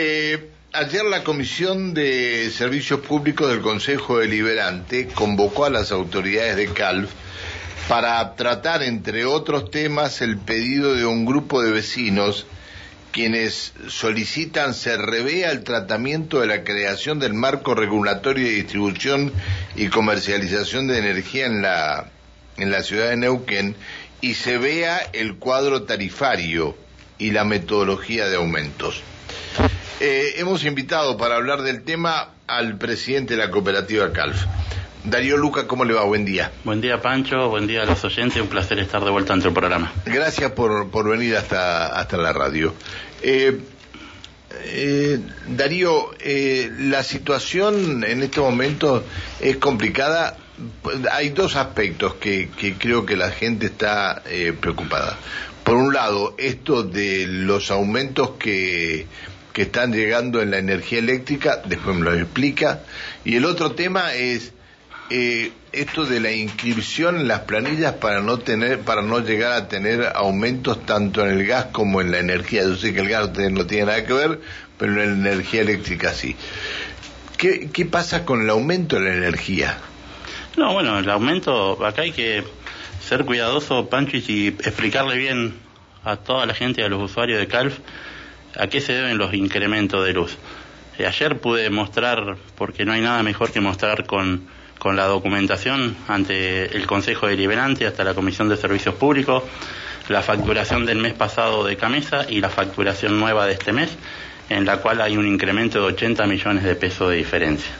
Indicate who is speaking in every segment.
Speaker 1: Eh, ayer la Comisión de Servicios Públicos del Consejo Deliberante convocó a las autoridades de CALF para tratar, entre otros temas, el pedido de un grupo de vecinos quienes solicitan se revea el tratamiento de la creación del marco regulatorio de distribución y comercialización de energía en la, en la ciudad de Neuquén y se vea el cuadro tarifario y la metodología de aumentos. Eh, hemos invitado para hablar del tema al presidente de la cooperativa CALF. Darío Luca, ¿cómo le va? Buen día.
Speaker 2: Buen día, Pancho. Buen día a los oyentes. Un placer estar de vuelta en tu programa.
Speaker 1: Gracias por, por venir hasta, hasta la radio. Eh, eh, Darío, eh, la situación en este momento es complicada. Hay dos aspectos que, que creo que la gente está preocupada. Por un lado, esto de los aumentos que, que están llegando en la energía eléctrica, después me lo explica. Y el otro tema es eh, esto de la inscripción en las planillas para no tener, para no llegar a tener aumentos tanto en el gas como en la energía. Yo sé que el gas no tiene nada que ver, pero en la energía eléctrica sí. ¿Qué, qué pasa con el aumento de la energía?
Speaker 2: No, bueno, el aumento, acá hay que ser cuidadoso, Pancho, y explicarle bien a toda la gente, a los usuarios de CALF, a qué se deben los incrementos de luz. Eh, ayer pude mostrar, porque no hay nada mejor que mostrar con, con la documentación ante el Consejo Deliberante, hasta la Comisión de Servicios Públicos, la facturación del mes pasado de Camesa y la facturación nueva de este mes, en la cual hay un incremento de 80 millones de pesos de diferencia.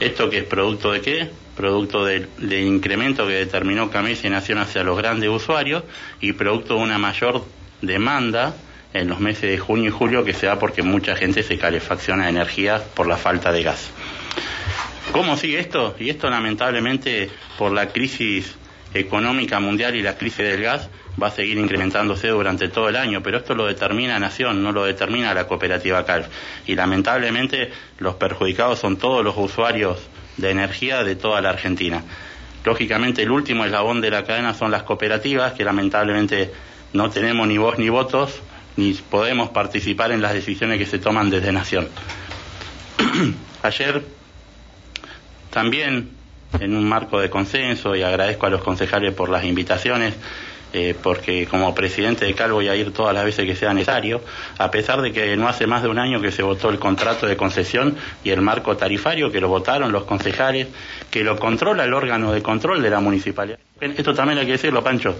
Speaker 2: ¿Esto que es producto de qué? Producto del, del incremento que determinó Camesa y Nación hacia los grandes usuarios y producto de una mayor demanda en los meses de junio y julio que se da porque mucha gente se calefacciona de energía por la falta de gas. ¿Cómo sigue esto? Y esto lamentablemente por la crisis económica mundial y la crisis del gas va a seguir incrementándose durante todo el año, pero esto lo determina Nación, no lo determina la cooperativa CALF. Y lamentablemente los perjudicados son todos los usuarios de energía de toda la Argentina. Lógicamente el último eslabón de la cadena son las cooperativas, que lamentablemente no tenemos ni voz ni votos, ni podemos participar en las decisiones que se toman desde Nación. Ayer también en un marco de consenso y agradezco a los concejales por las invitaciones, eh, porque como presidente de CAL voy a ir todas las veces que sea necesario, a pesar de que no hace más de un año que se votó el contrato de concesión y el marco tarifario, que lo votaron los concejales, que lo controla el órgano de control de la municipalidad. Esto también hay que decirlo, Pancho.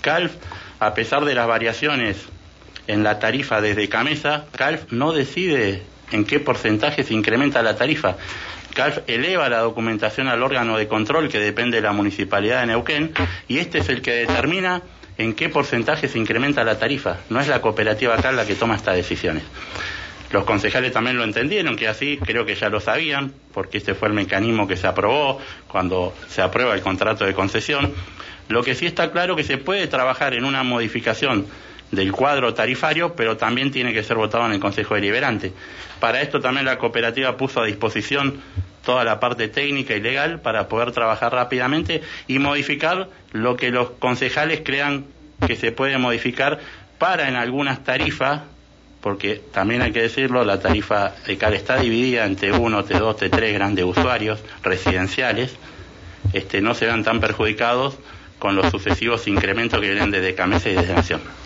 Speaker 2: CALF, a pesar de las variaciones en la tarifa desde Camesa, CALF no decide en qué porcentaje se incrementa la tarifa. CALF eleva la documentación al órgano de control que depende de la municipalidad de Neuquén y este es el que determina en qué porcentaje se incrementa la tarifa. No es la cooperativa CAL la que toma estas decisiones. Los concejales también lo entendieron, que así creo que ya lo sabían, porque este fue el mecanismo que se aprobó cuando se aprueba el contrato de concesión. Lo que sí está claro que se puede trabajar en una modificación del cuadro tarifario, pero también tiene que ser votado en el Consejo Deliberante. Para esto también la cooperativa puso a disposición toda la parte técnica y legal para poder trabajar rápidamente y modificar lo que los concejales crean que se puede modificar para en algunas tarifas, porque también hay que decirlo, la tarifa de está dividida entre uno, T2, T3 grandes usuarios residenciales, este, no se vean tan perjudicados con los sucesivos incrementos que vienen desde Camesa y desde Nación.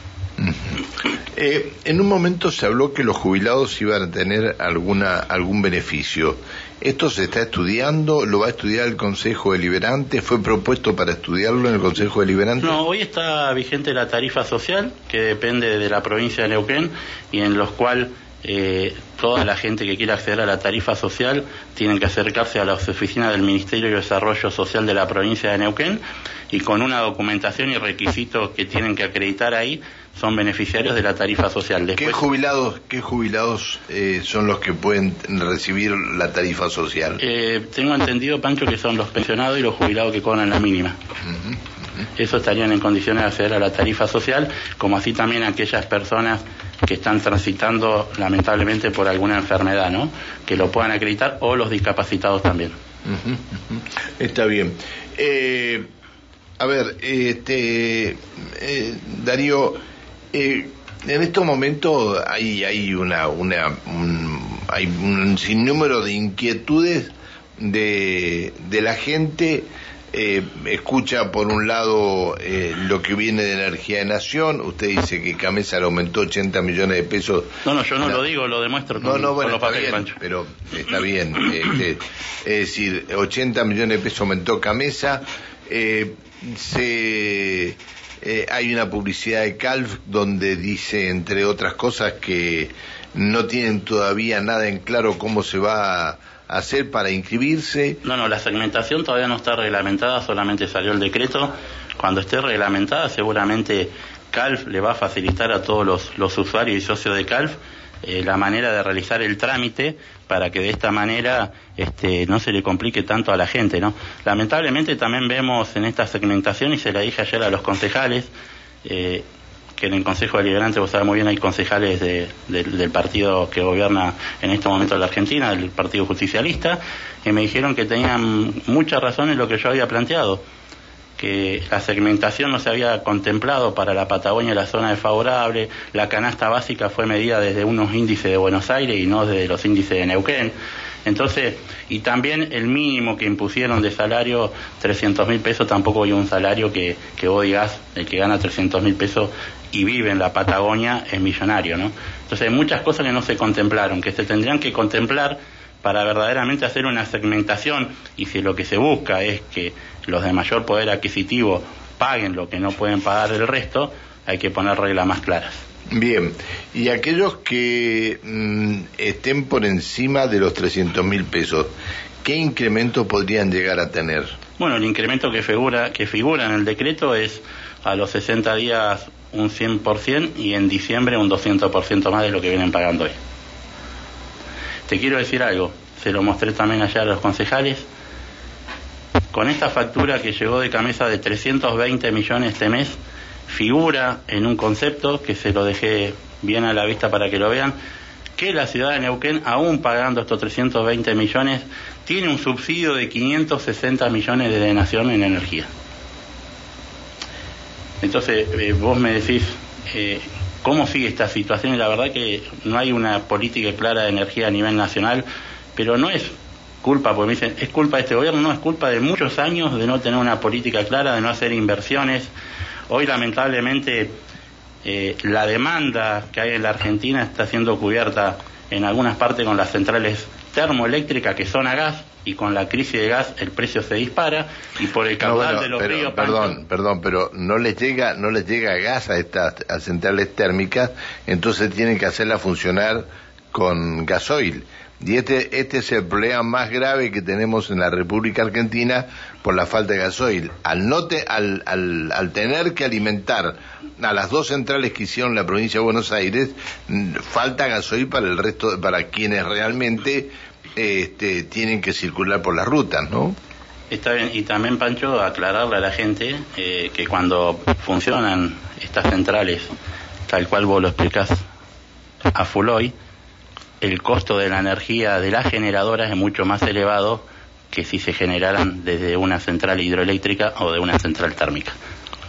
Speaker 1: Eh, en un momento se habló que los jubilados iban a tener alguna algún beneficio. ¿Esto se está estudiando? ¿Lo va a estudiar el Consejo Deliberante? ¿Fue propuesto para estudiarlo en el Consejo Deliberante?
Speaker 2: No, hoy está vigente la tarifa social, que depende de la provincia de Neuquén, y en los cuales eh, toda la gente que quiera acceder a la tarifa social tienen que acercarse a las oficinas del Ministerio de Desarrollo Social de la provincia de Neuquén y con una documentación y requisitos que tienen que acreditar ahí son beneficiarios de la tarifa social.
Speaker 1: Después, ¿Qué jubilados, qué jubilados eh, son los que pueden recibir la tarifa social?
Speaker 2: Eh, tengo entendido, Pancho, que son los pensionados y los jubilados que cobran la mínima. Uh -huh, uh -huh. Eso estarían en condiciones de acceder a la tarifa social, como así también aquellas personas que están transitando lamentablemente por alguna enfermedad, ¿no? Que lo puedan acreditar o los discapacitados también.
Speaker 1: Está bien. Eh, a ver, este, eh, Darío, eh, en estos momentos hay, hay una, una hay un sinnúmero de inquietudes de, de la gente eh, escucha por un lado eh, lo que viene de energía de nación, usted dice que Camesa le aumentó 80 millones de pesos.
Speaker 2: No, no, yo no lo digo, lo demuestro
Speaker 1: con, no, no, bueno, está bien, pero está bien. Este, es decir, 80 millones de pesos aumentó Camesa. Eh, se, eh, hay una publicidad de Calf donde dice, entre otras cosas, que no tienen todavía nada en claro cómo se va a hacer para inscribirse?
Speaker 2: No, no, la segmentación todavía no está reglamentada, solamente salió el decreto. Cuando esté reglamentada, seguramente CALF le va a facilitar a todos los, usuarios y socios de CALF eh, la manera de realizar el trámite para que de esta manera este, no se le complique tanto a la gente, ¿no? Lamentablemente también vemos en esta segmentación, y se la dije ayer a los concejales, eh, que en el Consejo Deliberante, vos sabés muy bien, hay concejales del partido que gobierna en este momento la Argentina, del Partido Justicialista, y me dijeron que tenían mucha razón en lo que yo había planteado, que la segmentación no se había contemplado para la Patagonia la zona desfavorable, la canasta básica fue medida desde unos índices de Buenos Aires y no desde los índices de Neuquén. Entonces, y también el mínimo que impusieron de salario, 300 mil pesos, tampoco hay un salario que, que vos digas, el que gana 300 mil pesos y vive en la Patagonia es millonario, ¿no? Entonces hay muchas cosas que no se contemplaron, que se tendrían que contemplar para verdaderamente hacer una segmentación y si lo que se busca es que los de mayor poder adquisitivo paguen lo que no pueden pagar el resto, hay que poner reglas más claras.
Speaker 1: Bien, y aquellos que mm, estén por encima de los 300 mil pesos, ¿qué incremento podrían llegar a tener?
Speaker 2: Bueno, el incremento que figura, que figura en el decreto es a los 60 días un 100% y en diciembre un 200% más de lo que vienen pagando hoy. Te quiero decir algo, se lo mostré también ayer a los concejales. Con esta factura que llegó de camisa de 320 millones este mes, figura en un concepto que se lo dejé bien a la vista para que lo vean, que la ciudad de Neuquén, aún pagando estos 320 millones, tiene un subsidio de 560 millones de denación en energía. Entonces, eh, vos me decís, eh, ¿cómo sigue esta situación? Y la verdad que no hay una política clara de energía a nivel nacional, pero no es culpa, porque me dicen, es culpa de este gobierno, no, es culpa de muchos años de no tener una política clara, de no hacer inversiones. Hoy, lamentablemente, eh, la demanda que hay en la Argentina está siendo cubierta en algunas partes con las centrales termoeléctricas que son a gas, y con la crisis de gas el precio se dispara y por el caudal de los ríos
Speaker 1: perdón perdón pero no les llega no les llega gas a estas centrales térmicas entonces tienen que hacerla funcionar con gasoil y este este es el problema más grave que tenemos en la República Argentina por la falta de gasoil al no al, al, al tener que alimentar a las dos centrales que hicieron la provincia de Buenos Aires falta gasoil para el resto para quienes realmente este, tienen que circular por las rutas, ¿no?
Speaker 2: Está bien, y también, Pancho, aclararle a la gente eh, que cuando funcionan estas centrales, tal cual vos lo explicás a Fuloy, el costo de la energía de las generadoras es mucho más elevado que si se generaran desde una central hidroeléctrica o de una central térmica.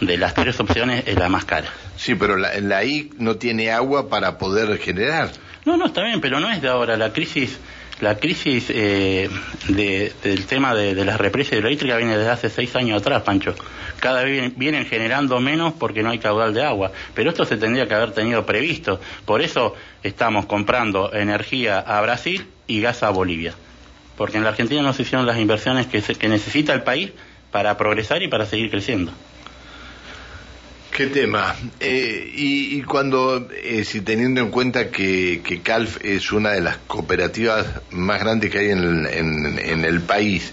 Speaker 2: De las tres opciones es la más cara.
Speaker 1: Sí, pero la, la I no tiene agua para poder generar.
Speaker 2: No, no, está bien, pero no es de ahora. La crisis la crisis eh, del tema de, las represas hidroeléctricas viene desde hace seis años atrás, Pancho. Cada vez vienen generando menos porque no hay caudal de agua. Pero esto se tendría que haber tenido previsto. Por eso estamos comprando energía a Brasil y gas a Bolivia. Porque en la Argentina no se hicieron las inversiones que, que necesita el país para progresar y para seguir creciendo.
Speaker 1: Qué tema. Eh, y, cuando, eh, si teniendo en cuenta que, que, CALF es una de las cooperativas más grandes que hay en el, en, el país,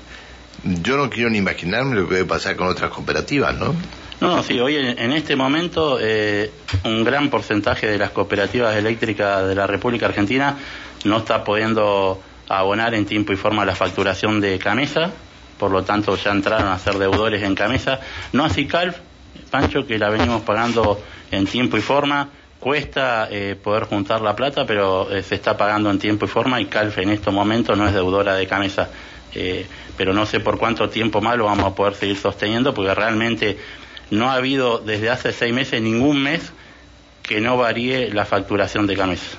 Speaker 1: yo no quiero ni imaginarme lo que puede pasar con otras cooperativas, ¿no?
Speaker 2: No, sí, hoy en, este momento eh, un gran porcentaje de las cooperativas eléctricas de la República Argentina no está pudiendo abonar en tiempo y forma la facturación de Camesa, por lo tanto ya entraron a ser deudores en Camesa, no así CALF, Pancho, que la venimos pagando en tiempo y forma. Cuesta eh, poder juntar la plata, pero eh, se está pagando en tiempo y forma y Calf en estos momentos no es deudora de camisa. Eh, pero no sé por cuánto tiempo más lo vamos a poder seguir sosteniendo, porque realmente no ha habido desde hace seis meses ningún mes que no varíe la facturación de Gamesa.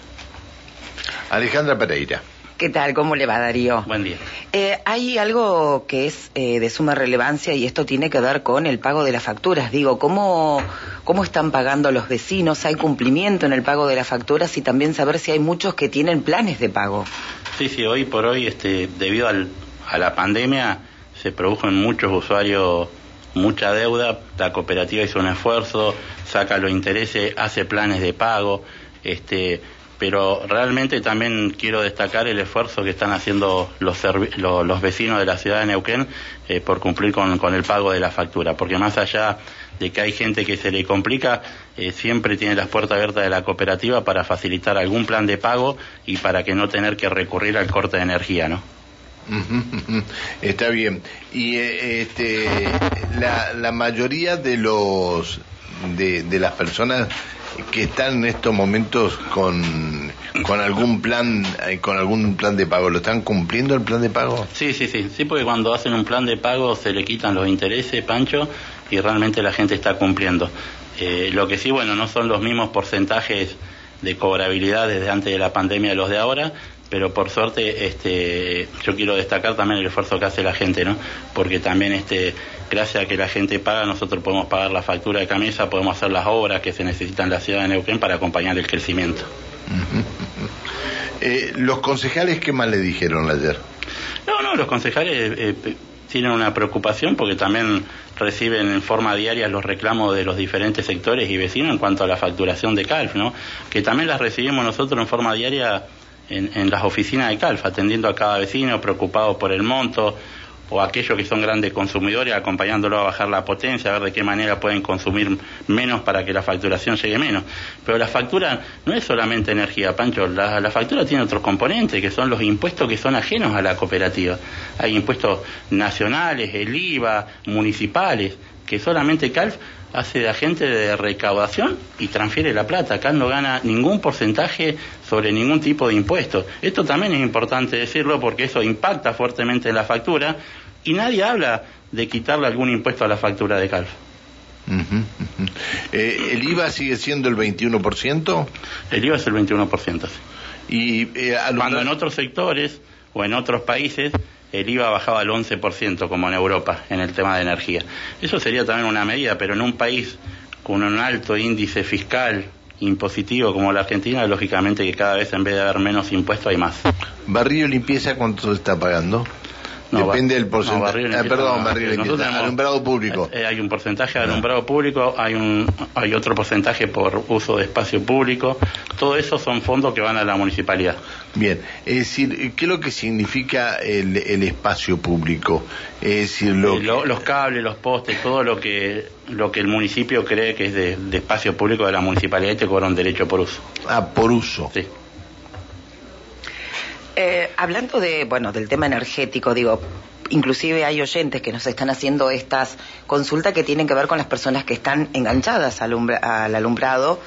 Speaker 1: Alejandra Pereira.
Speaker 3: ¿Qué tal? ¿Cómo le va, Darío?
Speaker 2: Buen día.
Speaker 3: Eh, hay algo que es eh, de suma relevancia y esto tiene que ver con el pago de las facturas. Digo, ¿cómo, ¿cómo están pagando los vecinos? ¿Hay cumplimiento en el pago de las facturas? Y también saber si hay muchos que tienen planes de pago.
Speaker 2: Sí, sí, hoy por hoy, este, debido al, a la pandemia, se produjo en muchos usuarios mucha deuda. La cooperativa hizo un esfuerzo, saca los intereses, hace planes de pago. Este, pero realmente también quiero destacar el esfuerzo que están haciendo los, los, vecinos de la ciudad de Neuquén eh, por cumplir con, el pago de la factura, porque más allá de que hay gente que se le complica, eh, siempre tiene las puertas abiertas de la cooperativa para facilitar algún plan de pago y para que no tener que recurrir al corte de energía, ¿no?
Speaker 1: Está bien. Y eh, este, la, la mayoría de los de, de las personas que están en estos momentos con, con algún plan eh, con algún plan de pago. ¿Lo están cumpliendo el plan de pago?
Speaker 2: Sí, sí, sí. Sí, porque cuando hacen un plan de pago se le quitan los intereses, Pancho, y realmente la gente está cumpliendo. Eh, lo que sí, bueno, no son los mismos porcentajes de cobrabilidad desde antes de la pandemia de los de ahora, pero por suerte este yo quiero destacar también el esfuerzo que hace la gente no porque también este gracias a que la gente paga nosotros podemos pagar la factura de camisa podemos hacer las obras que se necesitan en la ciudad de Neuquén para acompañar el crecimiento.
Speaker 1: Eh, los concejales qué más le dijeron ayer
Speaker 2: no no los concejales eh, tienen una preocupación porque también reciben en forma diaria los reclamos de los diferentes sectores y vecinos en cuanto a la facturación de CALF, ¿no? que también las recibimos nosotros en forma diaria en, las oficinas de CALF, atendiendo a cada vecino, preocupado por el monto, o aquellos que son grandes consumidores, acompañándolo a bajar la potencia, a ver de qué manera pueden consumir menos para que la facturación llegue menos. Pero la factura no es solamente energía, Pancho, la, la, factura tiene otros componentes, que son los impuestos que son ajenos a la cooperativa. Hay impuestos nacionales, el IVA, municipales, que solamente CALF hace de agente de recaudación y transfiere la plata. Acá no gana ningún porcentaje sobre ningún tipo de impuesto. Esto también es importante decirlo porque eso impacta fuertemente en la factura y nadie habla de quitarle algún impuesto a la factura de CALF.
Speaker 1: Eh, ¿El IVA sigue siendo el 21%?
Speaker 2: El IVA es el 21%.
Speaker 1: Y,
Speaker 2: eh, Cuando en otros sectores o en otros países el IVA bajaba al 11%, como en Europa, en el tema de energía. Eso sería también una medida, pero en un país con un alto índice fiscal impositivo como la Argentina, lógicamente que cada vez en vez de haber menos impuestos hay más.
Speaker 1: ¿Barrio limpieza cuánto se está pagando? Depende del porcentaje.
Speaker 2: Ah,
Speaker 1: perdón, alumbrado público.
Speaker 2: Eh, hay un porcentaje de alumbrado público, hay un hay otro porcentaje por uso de espacio público. Todo eso son fondos que van a la municipalidad.
Speaker 1: Bien, es decir, ¿qué es lo que significa el, espacio público? Es decir,
Speaker 2: lo eh, los cables, los postes, todo lo que lo que el municipio cree que es de, espacio público de la municipalidad y te cobra un derecho por uso.
Speaker 1: Ah, por uso.
Speaker 2: Sí.
Speaker 3: Eh, hablando de, bueno, del tema energético, digo, inclusive hay oyentes que nos están haciendo estas consultas que tienen que ver con las personas que están enganchadas al, alumbrado.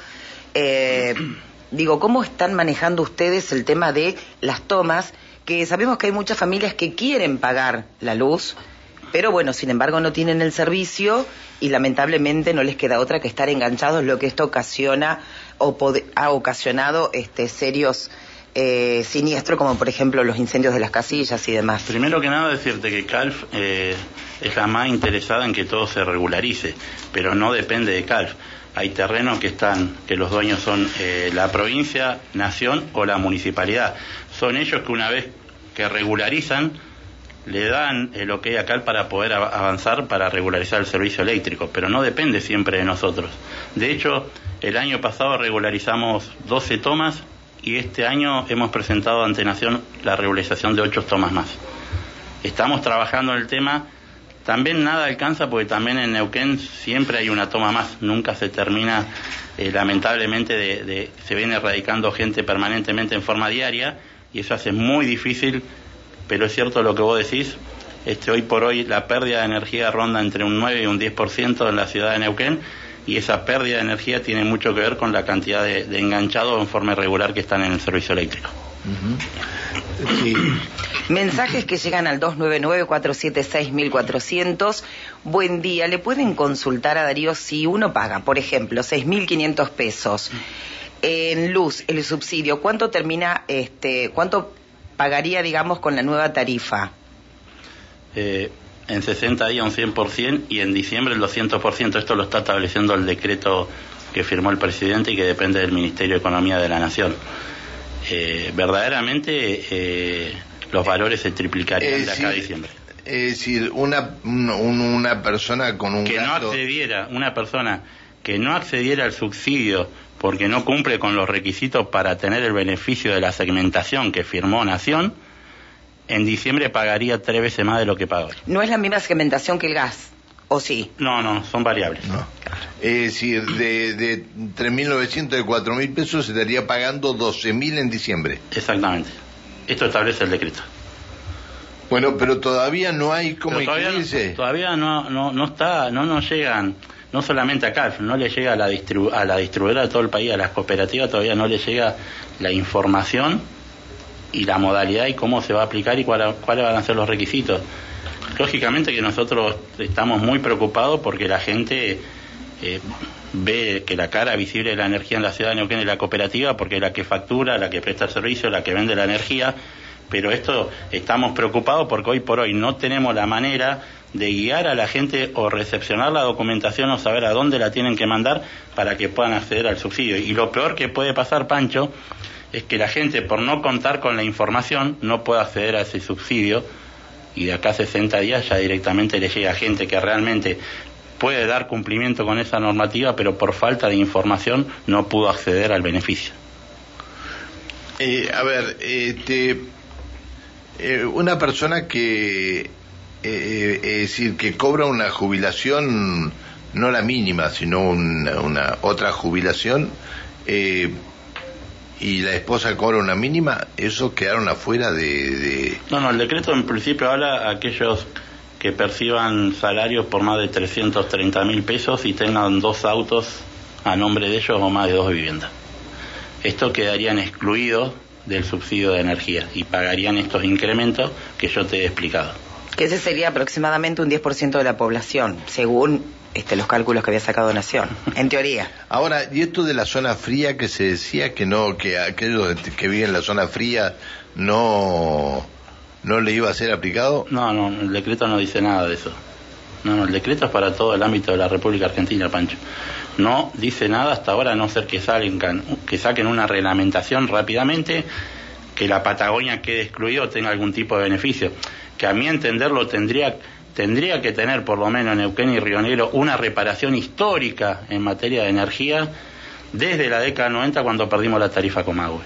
Speaker 3: Eh, digo, ¿cómo están manejando ustedes el tema de las tomas? Que sabemos que hay muchas familias que quieren pagar la luz, pero bueno, sin embargo no tienen el servicio y lamentablemente no les queda otra que estar enganchados, lo que esto ocasiona o ha ocasionado este, serios eh, siniestro, como por ejemplo los incendios de las casillas y demás?
Speaker 2: Primero que nada decirte que CALF eh, es la más interesada en que todo se regularice, pero no depende de CALF. Hay terrenos que están, que los dueños son eh, la provincia, nación o la municipalidad. Son ellos que una vez que regularizan, le dan el ok a CALF para poder avanzar para regularizar el servicio eléctrico, pero no depende siempre de nosotros. De hecho, el año pasado regularizamos 12 tomas y este año hemos presentado ante Nación la regularización de ocho tomas más. Estamos trabajando en el tema, también nada alcanza porque también en Neuquén siempre hay una toma más, nunca se termina, eh, lamentablemente de, se viene erradicando gente permanentemente en forma diaria y eso hace muy difícil, pero es cierto lo que vos decís, este, hoy por hoy la pérdida de energía ronda entre un 9 y un 10% en la ciudad de Neuquén y esa pérdida de energía tiene mucho que ver con la cantidad de, enganchados en forma irregular que están en el servicio eléctrico.
Speaker 3: Mensajes que llegan al 299-476-1400. Buen día, ¿le pueden consultar a Darío si uno paga, por ejemplo, 6.500 pesos en luz, el subsidio, cuánto termina, este, cuánto pagaría, digamos, con la nueva tarifa?
Speaker 2: Eh, en 60 días un 100% y en diciembre el 200%. Esto lo está estableciendo el decreto que firmó el presidente y que depende del Ministerio de Economía de la Nación. Eh, verdaderamente eh, los valores se triplicarían de acá a diciembre.
Speaker 1: Es decir, una, una persona con un
Speaker 2: que no accediera, una persona que no accediera al subsidio porque no cumple con los requisitos para tener el beneficio de la segmentación que firmó Nación, en diciembre pagaría tres veces más de lo que pagó.
Speaker 3: ¿No es la misma segmentación que el gas? ¿O sí?
Speaker 2: No, no, son variables. No.
Speaker 1: Es decir, de, de 3.900 de 4.000 pesos se estaría pagando 12.000 en diciembre.
Speaker 2: Exactamente. Esto establece el decreto.
Speaker 1: Bueno, pero todavía no hay como
Speaker 2: todavía, no, todavía no, no, no está, no nos llegan, no solamente acá, no le llega a la, a la distribuidora de todo el país, a las cooperativas todavía no le llega la información y la modalidad y cómo se va a aplicar y cuáles van a ser los requisitos. Lógicamente que nosotros estamos muy preocupados porque la gente eh, ve que la cara visible de la energía en la ciudad de Neuquén es la cooperativa porque es la que factura, la que presta el servicio, la que vende la energía, pero esto estamos preocupados porque hoy por hoy no tenemos la manera de guiar a la gente o recepcionar la documentación o saber a dónde la tienen que mandar para que puedan acceder al subsidio. Y lo peor que puede pasar, Pancho, es que la gente, por no contar con la información, no puede acceder a ese subsidio y de acá a 60 días ya directamente le llega gente que realmente puede dar cumplimiento con esa normativa, pero por falta de información no pudo acceder al beneficio.
Speaker 1: Eh, a ver, este, eh, una persona que, eh, es decir, que cobra una jubilación, no la mínima, sino una, una otra jubilación, eh, y la esposa cobra una mínima, eso quedaron afuera de,
Speaker 2: No, no, el decreto en principio habla aquellos que perciban salarios por más de 330 mil pesos y tengan dos autos a nombre de ellos o más de dos viviendas. Esto quedarían excluidos del subsidio de energía y pagarían estos incrementos que yo te he explicado.
Speaker 3: Que ese sería aproximadamente un 10% de la población, según este, los cálculos que había sacado Nación, en teoría.
Speaker 1: Ahora, y esto de la zona fría que se decía que no, que aquellos que viven en la zona fría no, no le iba a ser aplicado.
Speaker 2: No, no, el decreto no dice nada de eso. No, no, el decreto es para todo el ámbito de la República Argentina, Pancho. No dice nada hasta ahora, a no ser que, salgan, que saquen una reglamentación rápidamente, que la Patagonia quede excluido o tenga algún tipo de beneficio. Que a mi entenderlo tendría tendría que tener por lo menos en Neuquén y Río Negro una reparación histórica en materia de energía desde la década 90 cuando perdimos la tarifa Comagüe.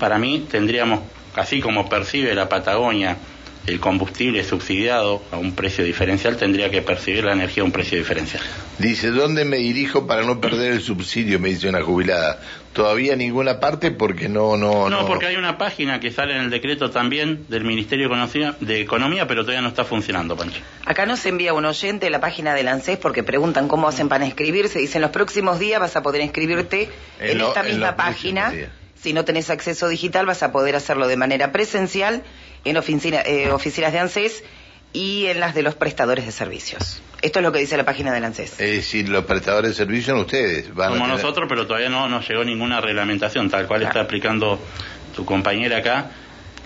Speaker 2: Para mí tendríamos, así como percibe la Patagonia el combustible subsidiado a un precio diferencial, tendría que percibir la energía a un precio diferencial.
Speaker 1: Dice, ¿dónde me dirijo para no perder el subsidio? Me dice una jubilada. Todavía ninguna parte porque no, no,
Speaker 2: no. No, porque hay una página que sale en el decreto también del Ministerio de Economía, pero todavía no está funcionando, Pancho.
Speaker 3: Acá nos envía un oyente la página del ANSES porque preguntan cómo hacen para inscribirse. Dicen, los próximos días vas a poder inscribirte en, esta misma página. Si no tenés acceso digital, vas a poder hacerlo de manera presencial en eh, oficinas de ANSES y en las de los prestadores de servicios. Esto es lo que dice la página del ANSES.
Speaker 1: Es decir, los prestadores de servicios son ustedes.
Speaker 2: Como nosotros, pero todavía no nos llegó ninguna reglamentación, tal cual está aplicando tu compañera acá.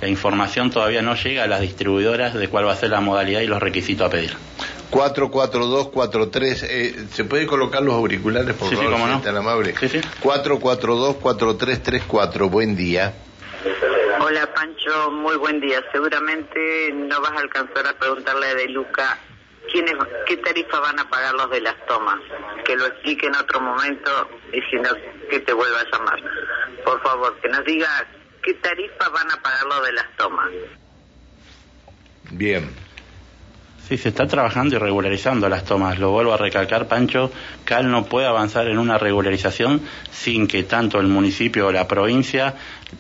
Speaker 2: La información todavía no llega a las distribuidoras de cuál va a ser la modalidad y los requisitos a pedir.
Speaker 1: 44243, eh, ¿se puede colocar los auriculares, por favor,
Speaker 2: si no.
Speaker 1: tan amable? Sí, sí. 4424334, buen día.
Speaker 4: Hola Pancho, muy buen día. Seguramente no vas a alcanzar a preguntarle a De Luca quiénes, qué tarifa van a pagar los de las tomas. Que lo explique en otro momento y si no, que te vuelva a llamar. Por favor, que nos diga qué tarifa van a pagar los de las tomas.
Speaker 1: Bien.
Speaker 2: Sí, se está trabajando y regularizando las tomas. Lo vuelvo a recalcar, Pancho. CAL no puede avanzar en una regularización sin que tanto el municipio o la provincia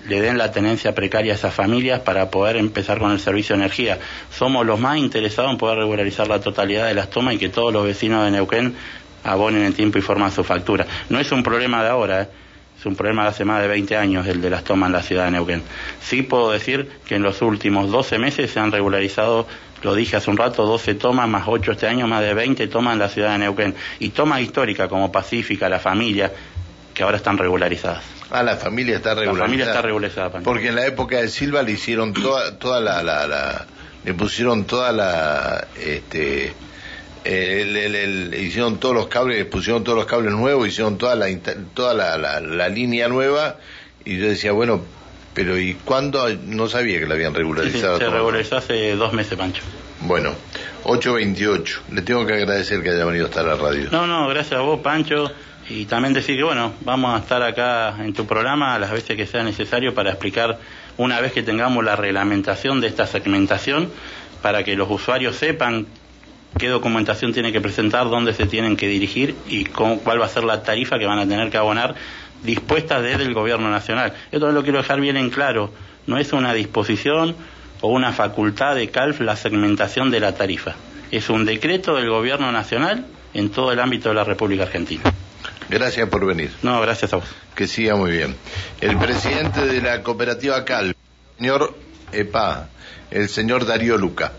Speaker 2: le den la tenencia precaria a esas familias para poder empezar con el servicio de energía. Somos los más interesados en poder regularizar la totalidad de las tomas y que todos los vecinos de Neuquén abonen en tiempo y forma su factura. No es un problema de ahora, ¿eh? es un problema de hace más de 20 años el de las tomas en la ciudad de Neuquén. Sí puedo decir que en los últimos 12 meses se han regularizado lo dije hace un rato, 12 tomas más 8 este año, más de 20 tomas en la ciudad de Neuquén. Y tomas históricas como Pacífica, La Familia, que ahora están regularizadas.
Speaker 1: Ah, la familia está regularizada.
Speaker 2: La familia está regularizada. Pancho.
Speaker 1: Porque en la época de Silva le hicieron toda, toda la, la, la- le pusieron toda la, este, el, el- el- hicieron todos los cables, pusieron todos los cables nuevos, hicieron toda la, toda la, la, la línea nueva, y yo decía, bueno, pero ¿y cuándo? No sabía que la habían
Speaker 2: Sí, sí,
Speaker 1: regularizado.
Speaker 2: se regularizó hace dos meses, Pancho.
Speaker 1: Bueno, 8.28. Le tengo que agradecer que haya venido hasta la radio.
Speaker 2: No, no, gracias a vos, Pancho. Y también decir que, bueno, vamos a estar acá en tu programa a las veces que sea necesario para explicar, una vez que tengamos la reglamentación de esta segmentación, para que los usuarios sepan qué documentación tienen que presentar, dónde se tienen que dirigir y cómo- cuál va a ser la tarifa que van a tener que abonar dispuesta desde el Gobierno Nacional. Esto lo quiero dejar bien en claro. No es una disposición o una facultad de CALF la segmentación de la tarifa. Es un decreto del Gobierno Nacional en todo el ámbito de la República Argentina.
Speaker 1: Gracias por venir.
Speaker 2: No, gracias a vos.
Speaker 1: Que siga muy bien. El presidente de la cooperativa CAL, señor EPA, el señor Darío Luca.